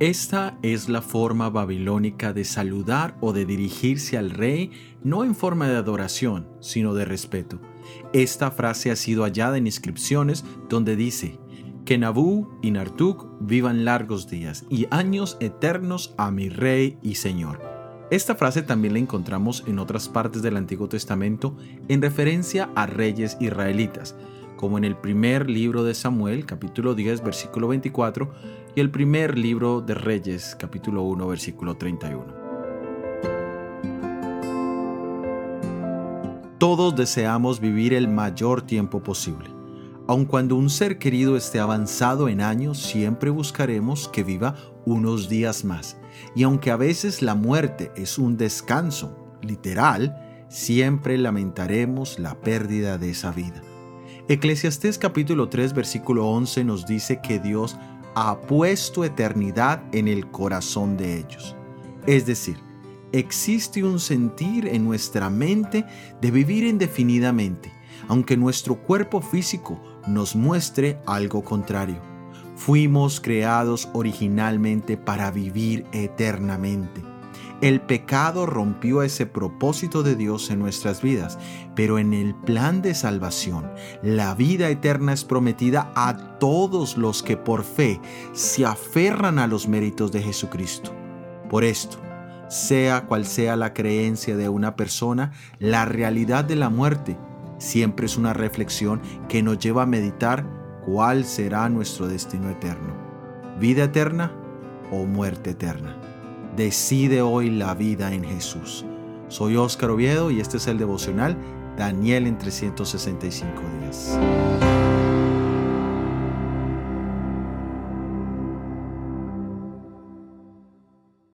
Esta es la forma babilónica de saludar o de dirigirse al rey, no en forma de adoración, sino de respeto. Esta frase ha sido hallada en inscripciones donde dice, que Nabú y Nartuk vivan largos días y años eternos a mi Rey y Señor. Esta frase también la encontramos en otras partes del Antiguo Testamento en referencia a reyes israelitas, como en el primer libro de Samuel, capítulo 10, versículo 24, y el primer libro de Reyes, capítulo 1, versículo 31. Todos deseamos vivir el mayor tiempo posible. Aun cuando un ser querido esté avanzado en años, siempre buscaremos que viva unos días más. Y aunque a veces la muerte es un descanso literal, siempre lamentaremos la pérdida de esa vida. Eclesiastés capítulo 3 versículo 11 nos dice que Dios ha puesto eternidad en el corazón de ellos. Es decir, existe un sentir en nuestra mente de vivir indefinidamente, aunque nuestro cuerpo físico nos muestre algo contrario. Fuimos creados originalmente para vivir eternamente. El pecado rompió ese propósito de Dios en nuestras vidas, pero en el plan de salvación, la vida eterna es prometida a todos los que por fe se aferran a los méritos de Jesucristo. Por esto, sea cual sea la creencia de una persona, la realidad de la muerte siempre es una reflexión que nos lleva a meditar cuál será nuestro destino eterno. ¿Vida eterna o muerte eterna? Decide hoy la vida en Jesús. Soy Óscar Oviedo y este es el devocional Daniel en 365 días.